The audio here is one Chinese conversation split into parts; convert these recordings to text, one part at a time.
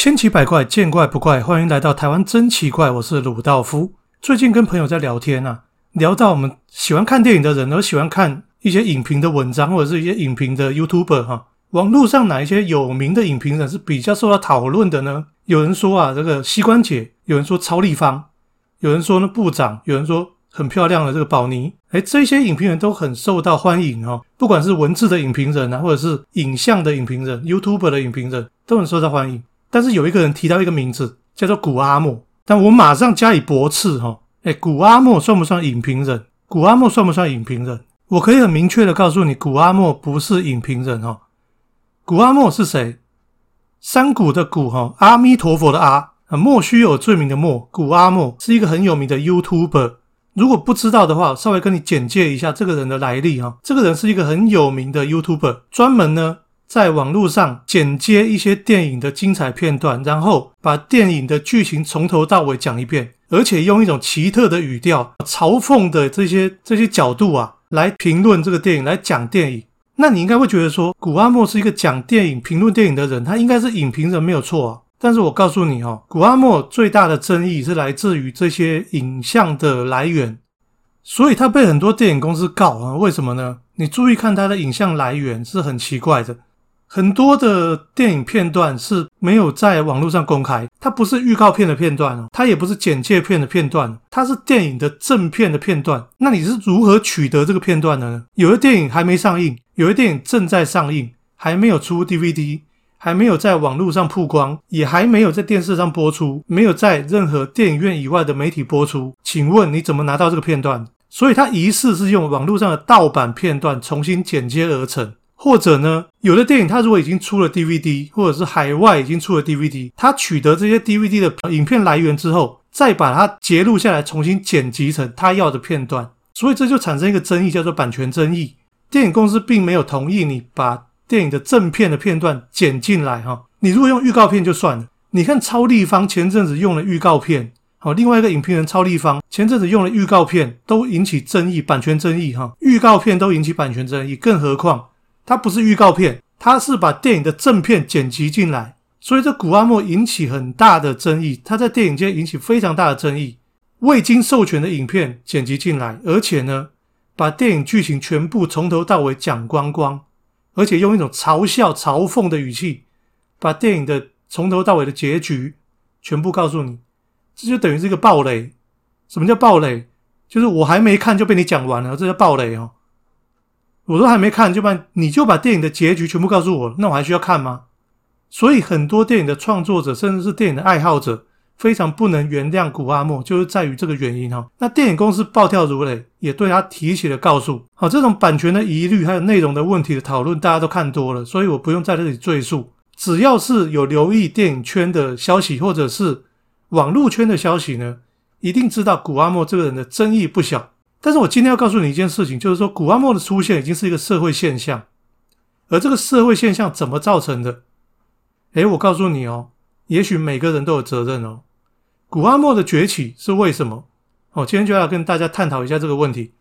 千奇百怪，见怪不怪。欢迎来到台湾真奇怪，我是鲁道夫。最近跟朋友在聊天啊，聊到我们喜欢看电影的人，而喜欢看一些影评的文章，或者是一些影评的 YouTuber 哈。网络上哪一些有名的影评人是比较受到讨论的呢？有人说啊，这个膝关节；有人说超立方；有人说呢部长；有人说很漂亮的这个宝妮。哎，这些影评人都很受到欢迎哦。不管是文字的影评人啊，或者是影像的影评人、YouTube 的影评人，都很受到欢迎。但是有一个人提到一个名字，叫做古阿莫，但我马上加以驳斥哈。哎，古阿莫算不算影评人？古阿莫算不算影评人？我可以很明确的告诉你，古阿莫不是影评人哈。古阿莫是谁？山谷的谷哈，阿弥陀佛的阿，莫须有罪名的莫。古阿莫是一个很有名的 YouTuber。如果不知道的话，稍微跟你简介一下这个人的来历哈。这个人是一个很有名的 YouTuber，专门呢。在网络上剪接一些电影的精彩片段，然后把电影的剧情从头到尾讲一遍，而且用一种奇特的语调、嘲讽的这些这些角度啊，来评论这个电影，来讲电影。那你应该会觉得说，古阿莫是一个讲电影、评论电影的人，他应该是影评人没有错啊。但是我告诉你哦，古阿莫最大的争议是来自于这些影像的来源，所以他被很多电影公司告啊。为什么呢？你注意看他的影像来源是很奇怪的。很多的电影片段是没有在网络上公开，它不是预告片的片段哦，它也不是简介片的片段，它是电影的正片的片段。那你是如何取得这个片段的呢？有的电影还没上映，有的电影正在上映，还没有出 DVD，还没有在网络上曝光，也还没有在电视上播出，没有在任何电影院以外的媒体播出。请问你怎么拿到这个片段？所以它疑似是用网络上的盗版片段重新剪接而成。或者呢，有的电影它如果已经出了 DVD，或者是海外已经出了 DVD，它取得这些 DVD 的影片来源之后，再把它截录下来，重新剪辑成他要的片段，所以这就产生一个争议，叫做版权争议。电影公司并没有同意你把电影的正片的片段剪进来，哈，你如果用预告片就算了。你看超立方前阵子用了预告片，好，另外一个影评人超立方前阵子用了预告片，都引起争议，版权争议，哈，预告片都引起版权争议，更何况。它不是预告片，它是把电影的正片剪辑进来，所以这古阿莫引起很大的争议。他在电影界引起非常大的争议，未经授权的影片剪辑进来，而且呢，把电影剧情全部从头到尾讲光光，而且用一种嘲笑、嘲讽的语气，把电影的从头到尾的结局全部告诉你，这就等于是一个暴雷。什么叫暴雷？就是我还没看就被你讲完了，这叫暴雷哦。我都还没看，就把你就把电影的结局全部告诉我，那我还需要看吗？所以很多电影的创作者，甚至是电影的爱好者，非常不能原谅古阿莫，就是在于这个原因哈。那电影公司暴跳如雷，也对他提起了告诉。好，这种版权的疑虑还有内容的问题的讨论，大家都看多了，所以我不用在这里赘述。只要是有留意电影圈的消息，或者是网络圈的消息呢，一定知道古阿莫这个人的争议不小。但是我今天要告诉你一件事情，就是说古阿莫的出现已经是一个社会现象，而这个社会现象怎么造成的？诶，我告诉你哦，也许每个人都有责任哦。古阿莫的崛起是为什么？哦，今天就要跟大家探讨一下这个问题：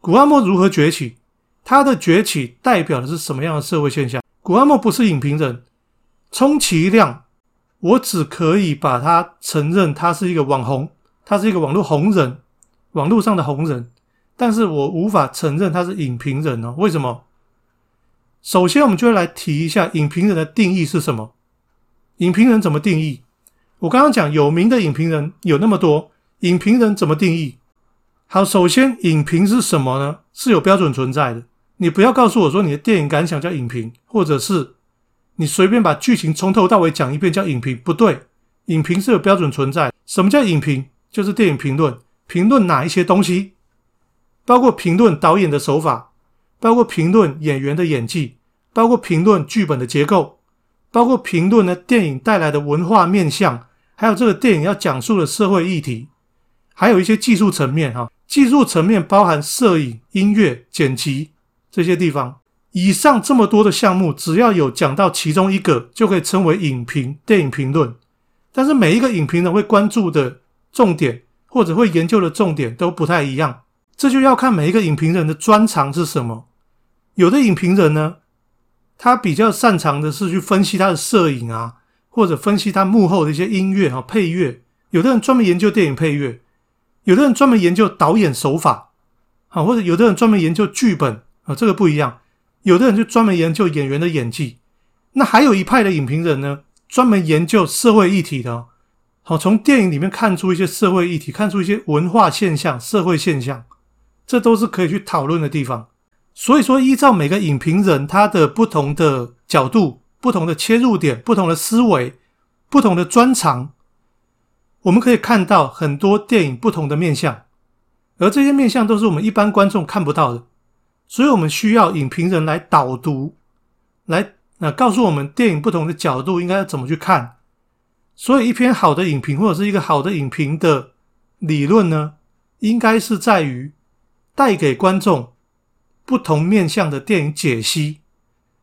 古阿莫如何崛起？他的崛起代表的是什么样的社会现象？古阿莫不是影评人，充其量我只可以把他承认他是一个网红，他是一个网络红人。网络上的红人，但是我无法承认他是影评人哦。为什么？首先，我们就会来提一下影评人的定义是什么。影评人怎么定义？我刚刚讲有名的影评人有那么多，影评人怎么定义？好，首先，影评是什么呢？是有标准存在的。你不要告诉我说你的电影感想叫影评，或者是你随便把剧情从头到尾讲一遍叫影评，不对。影评是有标准存在。什么叫影评？就是电影评论。评论哪一些东西？包括评论导演的手法，包括评论演员的演技，包括评论剧本的结构，包括评论呢电影带来的文化面向，还有这个电影要讲述的社会议题，还有一些技术层面哈。技术层面包含摄影、音乐、剪辑这些地方。以上这么多的项目，只要有讲到其中一个，就可以称为影评、电影评论。但是每一个影评人会关注的重点。或者会研究的重点都不太一样，这就要看每一个影评人的专长是什么。有的影评人呢，他比较擅长的是去分析他的摄影啊，或者分析他幕后的一些音乐啊、配乐。有的人专门研究电影配乐，有的人专门研究导演手法，啊，或者有的人专门研究剧本啊，这个不一样。有的人就专门研究演员的演技。那还有一派的影评人呢，专门研究社会议题的，好，从电影里面看出一些社会议题，看出一些文化现象、社会现象，这都是可以去讨论的地方。所以说，依照每个影评人他的不同的角度、不同的切入点、不同的思维、不同的专长，我们可以看到很多电影不同的面相，而这些面相都是我们一般观众看不到的，所以我们需要影评人来导读，来。那告诉我们电影不同的角度应该要怎么去看，所以一篇好的影评或者是一个好的影评的理论呢，应该是在于带给观众不同面向的电影解析，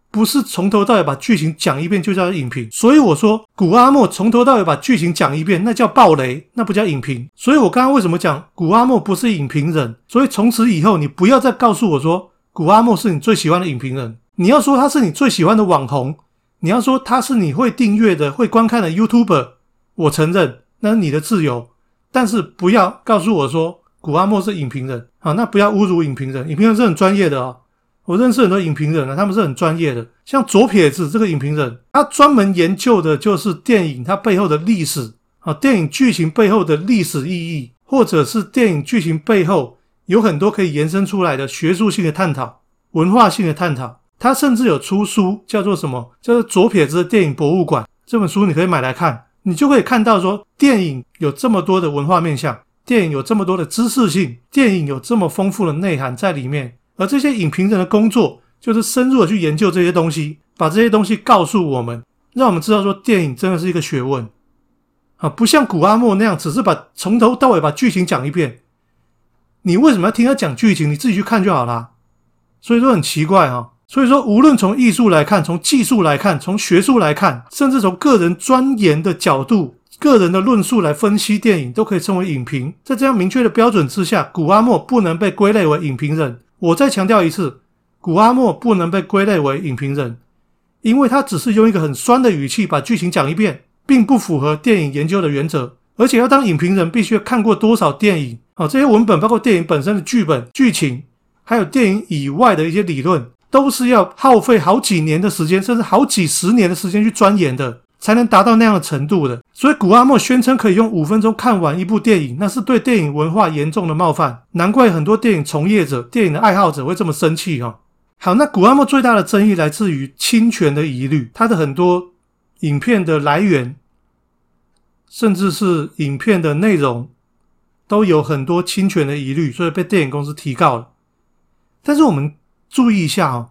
不是从头到尾把剧情讲一遍就叫影评。所以我说古阿莫从头到尾把剧情讲一遍，那叫暴雷，那不叫影评。所以我刚刚为什么讲古阿莫不是影评人？所以从此以后你不要再告诉我说古阿莫是你最喜欢的影评人。你要说他是你最喜欢的网红，你要说他是你会订阅的、会观看的 YouTuber，我承认那是你的自由，但是不要告诉我说古阿莫是影评人啊，那不要侮辱影评人，影评人是很专业的哦。我认识很多影评人啊，他们是很专业的，像左撇子这个影评人，他专门研究的就是电影它背后的历史啊，电影剧情背后的历史意义，或者是电影剧情背后有很多可以延伸出来的学术性的探讨、文化性的探讨。他甚至有出书，叫做什么？叫做《左撇子的电影博物馆》这本书，你可以买来看，你就可以看到说，电影有这么多的文化面向，电影有这么多的知识性，电影有这么丰富的内涵在里面。而这些影评人的工作，就是深入的去研究这些东西，把这些东西告诉我们，让我们知道说，电影真的是一个学问啊，不像古阿莫那样，只是把从头到尾把剧情讲一遍。你为什么要听他讲剧情？你自己去看就好啦。所以说很奇怪哈。所以说，无论从艺术来看，从技术来看，从学术来看，甚至从个人钻研的角度、个人的论述来分析电影，都可以称为影评。在这样明确的标准之下，古阿莫不能被归类为影评人。我再强调一次，古阿莫不能被归类为影评人，因为他只是用一个很酸的语气把剧情讲一遍，并不符合电影研究的原则。而且要当影评人，必须要看过多少电影啊？这些文本包括电影本身的剧本、剧情，还有电影以外的一些理论。都是要耗费好几年的时间，甚至好几十年的时间去钻研的，才能达到那样的程度的。所以古阿莫宣称可以用五分钟看完一部电影，那是对电影文化严重的冒犯。难怪很多电影从业者、电影的爱好者会这么生气哈。好，那古阿莫最大的争议来自于侵权的疑虑，他的很多影片的来源，甚至是影片的内容，都有很多侵权的疑虑，所以被电影公司提告了。但是我们。注意一下哦，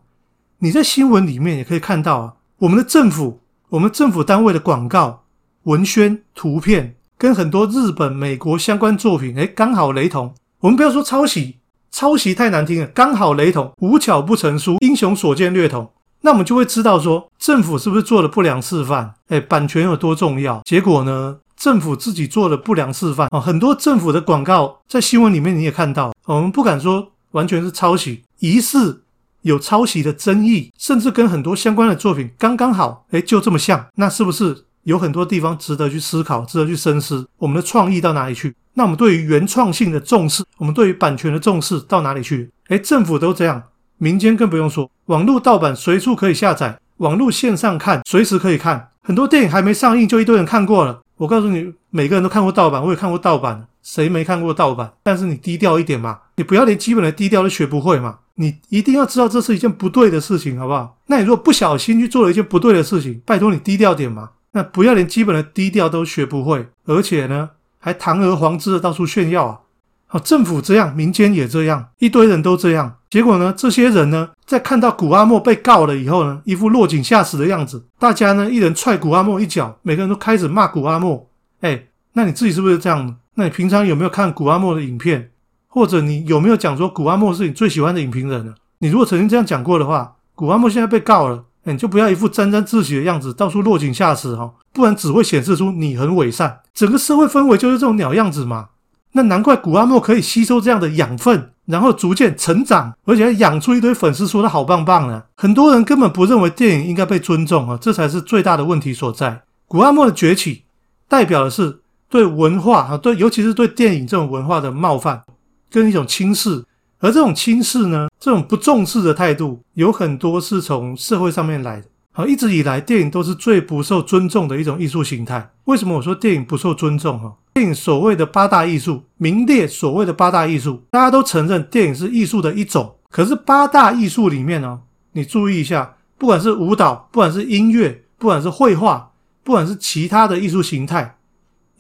你在新闻里面也可以看到啊，我们的政府、我们政府单位的广告、文宣、图片，跟很多日本、美国相关作品，哎，刚好雷同。我们不要说抄袭，抄袭太难听了，刚好雷同，无巧不成书，英雄所见略同。那我们就会知道说，政府是不是做了不良示范？哎，版权有多重要？结果呢，政府自己做了不良示范啊。很多政府的广告在新闻里面你也看到，我们不敢说完全是抄袭，疑似。有抄袭的争议，甚至跟很多相关的作品刚刚好，哎，就这么像，那是不是有很多地方值得去思考，值得去深思？我们的创意到哪里去？那我们对于原创性的重视，我们对于版权的重视到哪里去？哎，政府都这样，民间更不用说，网络盗版随处可以下载，网络线上看随时可以看，很多电影还没上映就一堆人看过了。我告诉你，每个人都看过盗版，我也看过盗版，谁没看过盗版？但是你低调一点嘛，你不要连基本的低调都学不会嘛。你一定要知道这是一件不对的事情，好不好？那你如果不小心去做了一件不对的事情，拜托你低调点嘛。那不要连基本的低调都学不会，而且呢，还堂而皇之的到处炫耀啊！好，政府这样，民间也这样，一堆人都这样。结果呢，这些人呢，在看到古阿莫被告了以后呢，一副落井下石的样子，大家呢，一人踹古阿莫一脚，每个人都开始骂古阿莫。哎，那你自己是不是这样？那你平常有没有看古阿莫的影片？或者你有没有讲说古阿莫是你最喜欢的影评人呢？你如果曾经这样讲过的话，古阿莫现在被告了，你就不要一副沾沾自喜的样子，到处落井下石哈，不然只会显示出你很伪善。整个社会氛围就是这种鸟样子嘛。那难怪古阿莫可以吸收这样的养分，然后逐渐成长，而且还养出一堆粉丝，说他好棒棒呢。很多人根本不认为电影应该被尊重啊，这才是最大的问题所在。古阿莫的崛起代表的是对文化啊，对，尤其是对电影这种文化的冒犯跟一种轻视。而这种轻视呢，这种不重视的态度，有很多是从社会上面来的。好，一直以来，电影都是最不受尊重的一种艺术形态。为什么我说电影不受尊重？哈，电影所谓的八大艺术，名列所谓的八大艺术，大家都承认电影是艺术的一种。可是八大艺术里面呢，你注意一下，不管是舞蹈，不管是音乐，不管是绘画，不管是其他的艺术形态，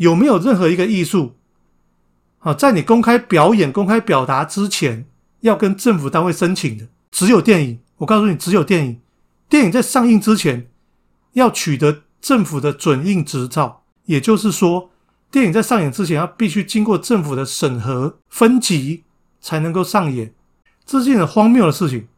有没有任何一个艺术，啊，在你公开表演、公开表达之前？要跟政府单位申请的只有电影，我告诉你，只有电影。电影在上映之前要取得政府的准映执照，也就是说，电影在上映之前要必须经过政府的审核分级才能够上演。这是件很荒谬的事情。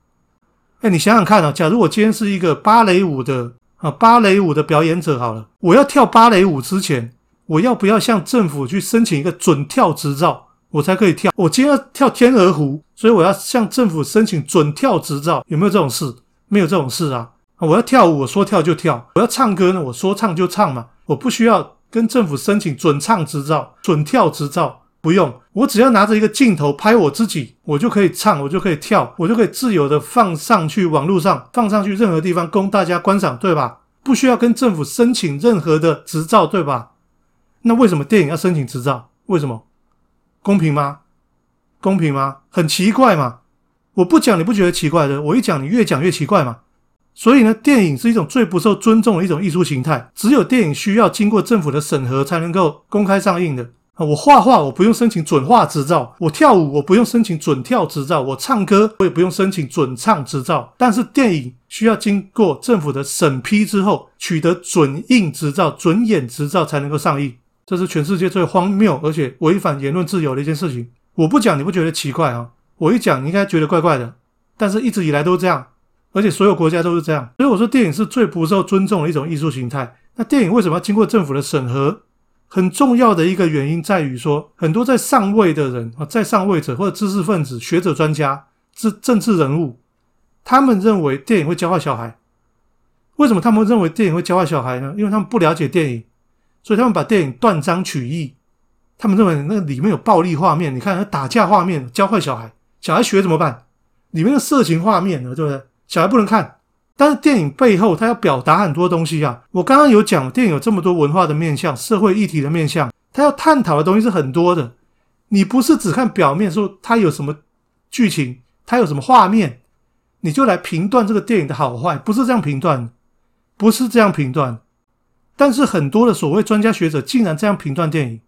哎，你想想看啊，假如我今天是一个芭蕾舞的啊芭蕾舞的表演者，好了，我要跳芭蕾舞之前，我要不要向政府去申请一个准跳执照？我才可以跳。我今天要跳天鹅湖，所以我要向政府申请准跳执照。有没有这种事？没有这种事啊！我要跳舞，我说跳就跳；我要唱歌呢，我说唱就唱嘛。我不需要跟政府申请准唱执照、准跳执照，不用。我只要拿着一个镜头拍我自己，我就可以唱，我就可以跳，我就可以自由的放上去网络上，放上去任何地方供大家观赏，对吧？不需要跟政府申请任何的执照，对吧？那为什么电影要申请执照？为什么？公平吗？公平吗？很奇怪嘛！我不讲你不觉得奇怪的，我一讲你越讲越奇怪嘛。所以呢，电影是一种最不受尊重的一种艺术形态，只有电影需要经过政府的审核才能够公开上映的啊。我画画我不用申请准画执照，我跳舞我不用申请准跳执照，我唱歌我也不用申请准唱执照，但是电影需要经过政府的审批之后，取得准映执照、准演执照才能够上映。这是全世界最荒谬而且违反言论自由的一件事情。我不讲你不觉得奇怪啊？我一讲你应该觉得怪怪的。但是一直以来都是这样，而且所有国家都是这样。所以我说电影是最不受尊重的一种艺术形态。那电影为什么要经过政府的审核？很重要的一个原因在于说，很多在上位的人啊，在上位者或者知识分子、学者、专家、政政治人物，他们认为电影会教坏小孩。为什么他们认为电影会教坏小孩呢？因为他们不了解电影。所以他们把电影断章取义，他们认为那个里面有暴力画面，你看那打架画面，教坏小孩，小孩学怎么办？里面的色情画面呢，对不对？小孩不能看。但是电影背后他要表达很多东西啊。我刚刚有讲，电影有这么多文化的面向、社会议题的面向，他要探讨的东西是很多的。你不是只看表面，说它有什么剧情，它有什么画面，你就来评断这个电影的好坏，不是这样评断，不是这样评断。但是很多的所谓专家学者竟然这样评断电影，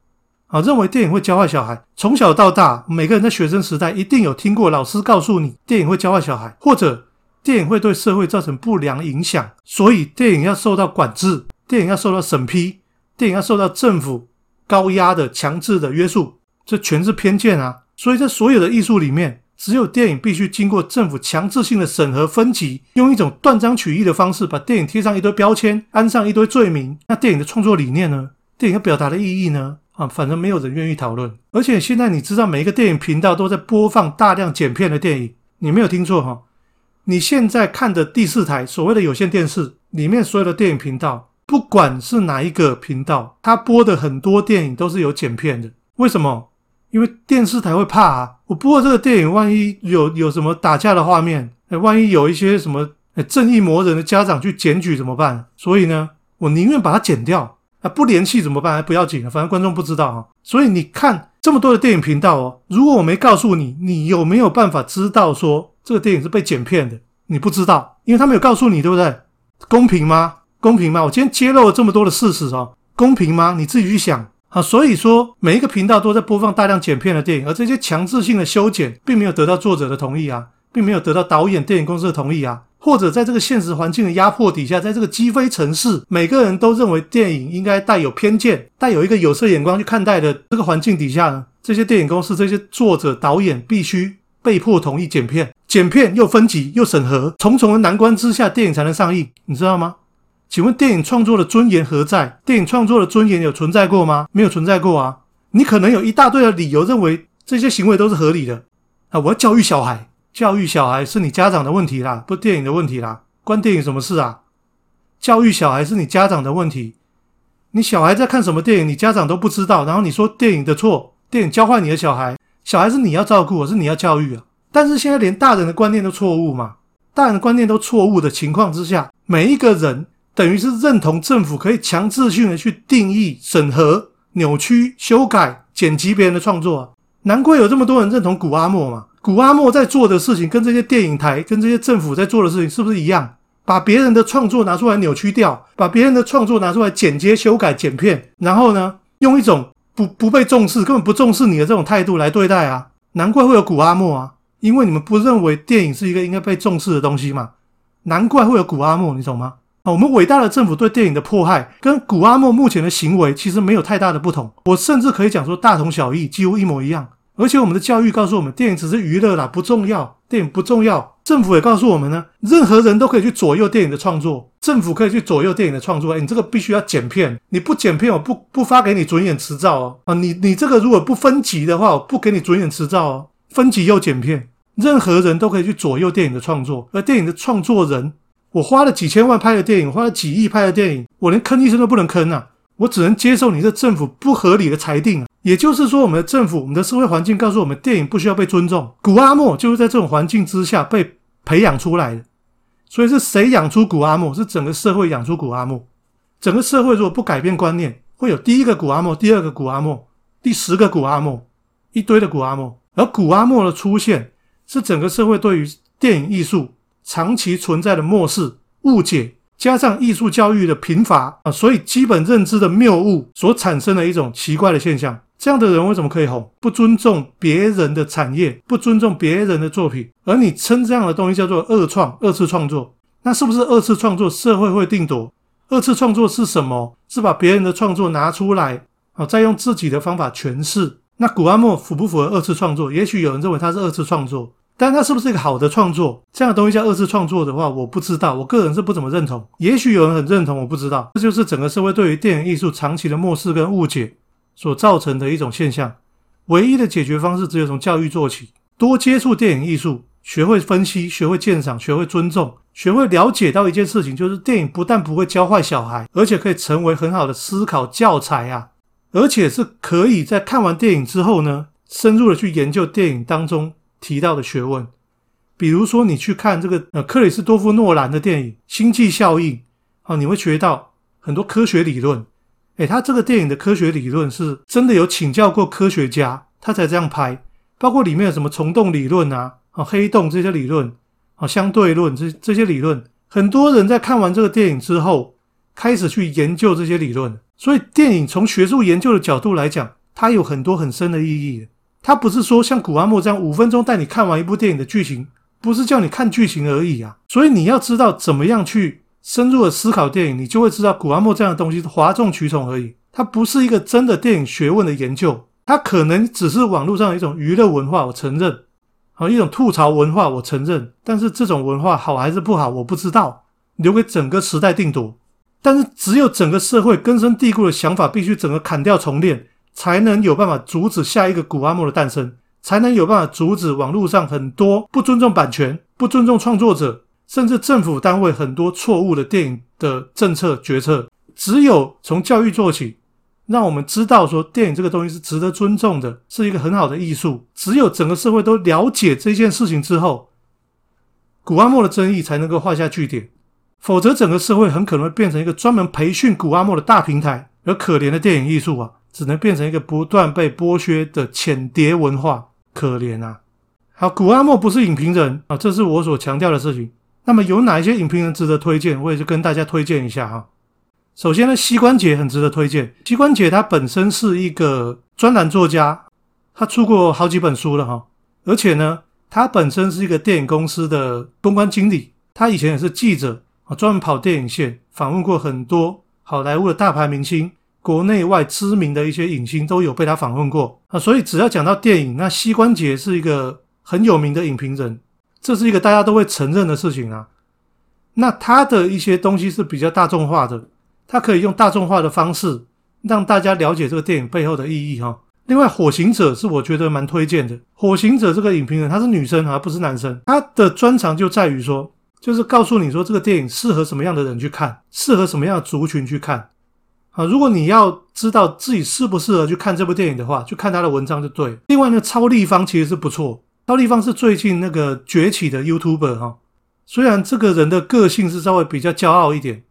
啊，认为电影会教坏小孩。从小到大，每个人在学生时代一定有听过老师告诉你，电影会教坏小孩，或者电影会对社会造成不良影响，所以电影要受到管制，电影要受到审批，电影要受到政府高压的强制的约束，这全是偏见啊！所以在所有的艺术里面。只有电影必须经过政府强制性的审核分级，用一种断章取义的方式把电影贴上一堆标签，安上一堆罪名。那电影的创作理念呢？电影要表达的意义呢？啊，反正没有人愿意讨论。而且现在你知道，每一个电影频道都在播放大量剪片的电影，你没有听错哈。你现在看的第四台所谓的有线电视里面所有的电影频道，不管是哪一个频道，它播的很多电影都是有剪片的。为什么？因为电视台会怕啊，我播这个电影，万一有有什么打架的画面，哎，万一有一些什么正义魔人的家长去检举怎么办？所以呢，我宁愿把它剪掉啊，不联系怎么办？不要紧了，反正观众不知道啊。所以你看这么多的电影频道哦，如果我没告诉你，你有没有办法知道说这个电影是被剪片的？你不知道，因为他没有告诉你，对不对？公平吗？公平吗？我今天揭露了这么多的事实哦，公平吗？你自己去想。啊，所以说每一个频道都在播放大量剪片的电影，而这些强制性的修剪并没有得到作者的同意啊，并没有得到导演、电影公司的同意啊，或者在这个现实环境的压迫底下，在这个鸡飞城市，每个人都认为电影应该带有偏见、带有一个有色眼光去看待的这个环境底下呢，这些电影公司、这些作者、导演必须被迫同意剪片，剪片又分级又审核，重重的难关之下，电影才能上映，你知道吗？请问电影创作的尊严何在？电影创作的尊严有存在过吗？没有存在过啊！你可能有一大堆的理由认为这些行为都是合理的啊！我要教育小孩，教育小孩是你家长的问题啦，不是电影的问题啦，关电影什么事啊？教育小孩是你家长的问题，你小孩在看什么电影，你家长都不知道，然后你说电影的错，电影教坏你的小孩，小孩是你要照顾，是你要教育啊。但是现在连大人的观念都错误嘛？大人的观念都错误的情况之下，每一个人等于是认同政府可以强制性的去定义、审核、扭曲、修改、剪辑别人的创作啊。难怪有这么多人认同古阿莫嘛？古阿莫在做的事情跟这些电影台、跟这些政府在做的事情是不是一样？把别人的创作拿出来扭曲掉，把别人的创作拿出来剪接、修改、剪片，然后呢，用一种不不被重视、根本不重视你的这种态度来对待啊！难怪会有古阿莫啊，因为你们不认为电影是一个应该被重视的东西嘛？难怪会有古阿莫，你懂吗？啊，我们伟大的政府对电影的迫害，跟古阿莫目前的行为其实没有太大的不同，我甚至可以讲说大同小异，几乎一模一样。而且我们的教育告诉我们，电影只是娱乐啦，不重要。电影不重要。政府也告诉我们呢，任何人都可以去左右电影的创作。政府可以去左右电影的创作。哎，你这个必须要剪片，你不剪片，我不不发给你准演执照哦。啊，你你这个如果不分级的话，我不给你准演执照哦。分级又剪片，任何人都可以去左右电影的创作。而电影的创作人，我花了几千万拍的电影，花了几亿拍的电影，我连吭一声都不能吭啊！我只能接受你这政府不合理的裁定啊！也就是说，我们的政府、我们的社会环境告诉我们，电影不需要被尊重。古阿莫就是在这种环境之下被培养出来的。所以是谁养出古阿莫？是整个社会养出古阿莫。整个社会如果不改变观念，会有第一个古阿莫、第二个古阿莫、第十个古阿莫，一堆的古阿莫。而古阿莫的出现，是整个社会对于电影艺术长期存在的漠视、误解。加上艺术教育的贫乏啊，所以基本认知的谬误所产生的一种奇怪的现象。这样的人为什么可以红？不尊重别人的产业，不尊重别人的作品，而你称这样的东西叫做二创、二次创作，那是不是二次创作社会会定夺？二次创作是什么？是把别人的创作拿出来啊，再用自己的方法诠释。那古阿莫符不符合二次创作？也许有人认为他是二次创作。但它是不是一个好的创作？这样的东西叫二次创作的话，我不知道。我个人是不怎么认同。也许有人很认同，我不知道。这就是整个社会对于电影艺术长期的漠视跟误解所造成的一种现象。唯一的解决方式只有从教育做起，多接触电影艺术，学会分析，学会鉴赏，学会尊重，学会了解到一件事情，就是电影不但不会教坏小孩，而且可以成为很好的思考教材啊！而且是可以在看完电影之后呢，深入的去研究电影当中。提到的学问，比如说你去看这个呃克里斯多夫诺兰的电影《星际效应》啊，你会学到很多科学理论。诶，他这个电影的科学理论是真的有请教过科学家，他才这样拍。包括里面有什么虫洞理论啊、啊黑洞这些理论啊、相对论这这些理论，很多人在看完这个电影之后，开始去研究这些理论。所以电影从学术研究的角度来讲，它有很多很深的意义。他不是说像古阿莫这样五分钟带你看完一部电影的剧情，不是叫你看剧情而已啊。所以你要知道怎么样去深入的思考电影，你就会知道古阿莫这样的东西是哗众取宠而已。它不是一个真的电影学问的研究，它可能只是网络上的一种娱乐文化。我承认，好一种吐槽文化，我承认。但是这种文化好还是不好，我不知道，留给整个时代定夺。但是只有整个社会根深蒂固的想法，必须整个砍掉重练。才能有办法阻止下一个古阿莫的诞生，才能有办法阻止网络上很多不尊重版权、不尊重创作者，甚至政府单位很多错误的电影的政策决策。只有从教育做起，让我们知道说电影这个东西是值得尊重的，是一个很好的艺术。只有整个社会都了解这件事情之后，古阿莫的争议才能够画下句点。否则，整个社会很可能会变成一个专门培训古阿莫的大平台，而可怜的电影艺术啊！只能变成一个不断被剥削的浅碟文化，可怜啊！好，古阿莫不是影评人啊，这是我所强调的事情。那么有哪一些影评人值得推荐？我也就跟大家推荐一下哈。首先呢，膝关节很值得推荐。膝关节他本身是一个专栏作家，他出过好几本书了哈。而且呢，他本身是一个电影公司的公关经理，他以前也是记者啊，专门跑电影线，访问过很多好莱坞的大牌明星。国内外知名的一些影星都有被他访问过啊，所以只要讲到电影，那膝关节是一个很有名的影评人，这是一个大家都会承认的事情啊。那他的一些东西是比较大众化的，他可以用大众化的方式让大家了解这个电影背后的意义哈。另外，《火行者》是我觉得蛮推荐的，《火行者》这个影评人她是女生而不是男生，她的专长就在于说，就是告诉你说这个电影适合什么样的人去看，适合什么样的族群去看。啊，如果你要知道自己适不适合去看这部电影的话，去看他的文章就对。另外呢，超立方其实是不错，超立方是最近那个崛起的 YouTuber 哈。虽然这个人的个性是稍微比较骄傲一点，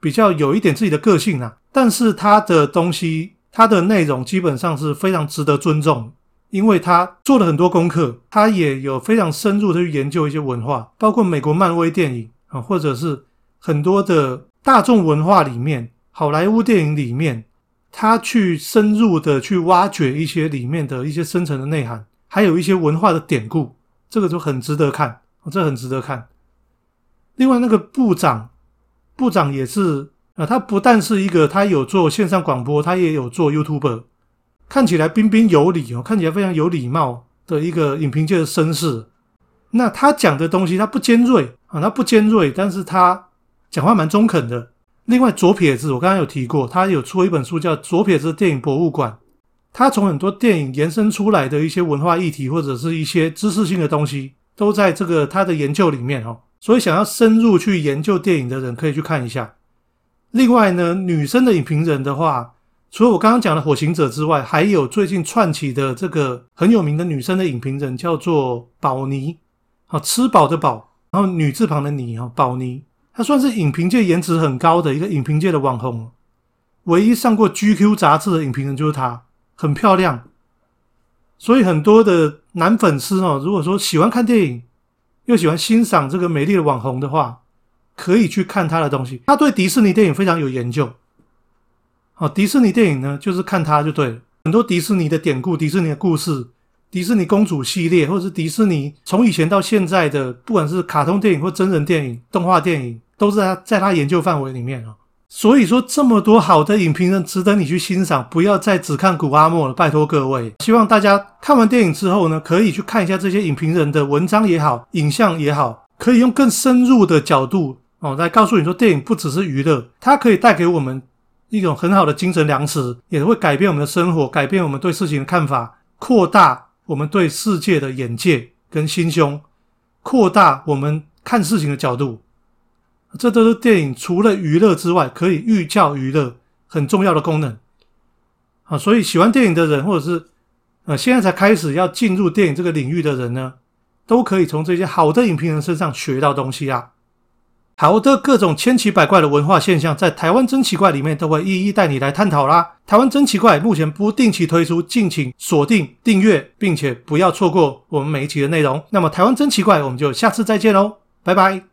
比较有一点自己的个性啊，但是他的东西，他的内容基本上是非常值得尊重，因为他做了很多功课，他也有非常深入的去研究一些文化，包括美国漫威电影啊，或者是很多的大众文化里面。好莱坞电影里面，他去深入的去挖掘一些里面的一些深层的内涵，还有一些文化的典故，这个就很值得看，这很值得看。另外，那个部长，部长也是啊，他不但是一个，他有做线上广播，他也有做 YouTube，看起来彬彬有礼哦，看起来非常有礼貌的一个影评界的绅士。那他讲的东西，他不尖锐啊，他不尖锐，但是他讲话蛮中肯的。另外，左撇子我刚刚有提过，他有出一本书叫《左撇子电影博物馆》，他从很多电影延伸出来的一些文化议题或者是一些知识性的东西，都在这个他的研究里面哦。所以，想要深入去研究电影的人可以去看一下。另外呢，女生的影评人的话，除了我刚刚讲的《火行者》之外，还有最近串起的这个很有名的女生的影评人，叫做宝妮，好吃饱的饱，然后女字旁的妮哈，宝妮。他算是影评界颜值很高的一个影评界的网红，唯一上过 GQ 杂志的影评人就是他，很漂亮。所以很多的男粉丝哦，如果说喜欢看电影，又喜欢欣赏这个美丽的网红的话，可以去看他的东西。他对迪士尼电影非常有研究。好，迪士尼电影呢，就是看他就对了。很多迪士尼的典故、迪士尼的故事、迪士尼公主系列，或者是迪士尼从以前到现在的，不管是卡通电影或真人电影、动画电影。都是在在他研究范围里面啊，所以说这么多好的影评人值得你去欣赏，不要再只看古阿莫了，拜托各位。希望大家看完电影之后呢，可以去看一下这些影评人的文章也好，影像也好，可以用更深入的角度哦来告诉你说，电影不只是娱乐，它可以带给我们一种很好的精神粮食，也会改变我们的生活，改变我们对事情的看法，扩大我们对世界的眼界跟心胸，扩大我们看事情的角度。这都是电影除了娱乐之外，可以寓教于乐很重要的功能啊！所以喜欢电影的人，或者是呃现在才开始要进入电影这个领域的人呢，都可以从这些好的影评人身上学到东西啊！好的，各种千奇百怪的文化现象，在台湾真奇怪里面都会一一带你来探讨啦。台湾真奇怪目前不定期推出，敬请锁定订阅，并且不要错过我们每一期的内容。那么台湾真奇怪，我们就下次再见喽，拜拜。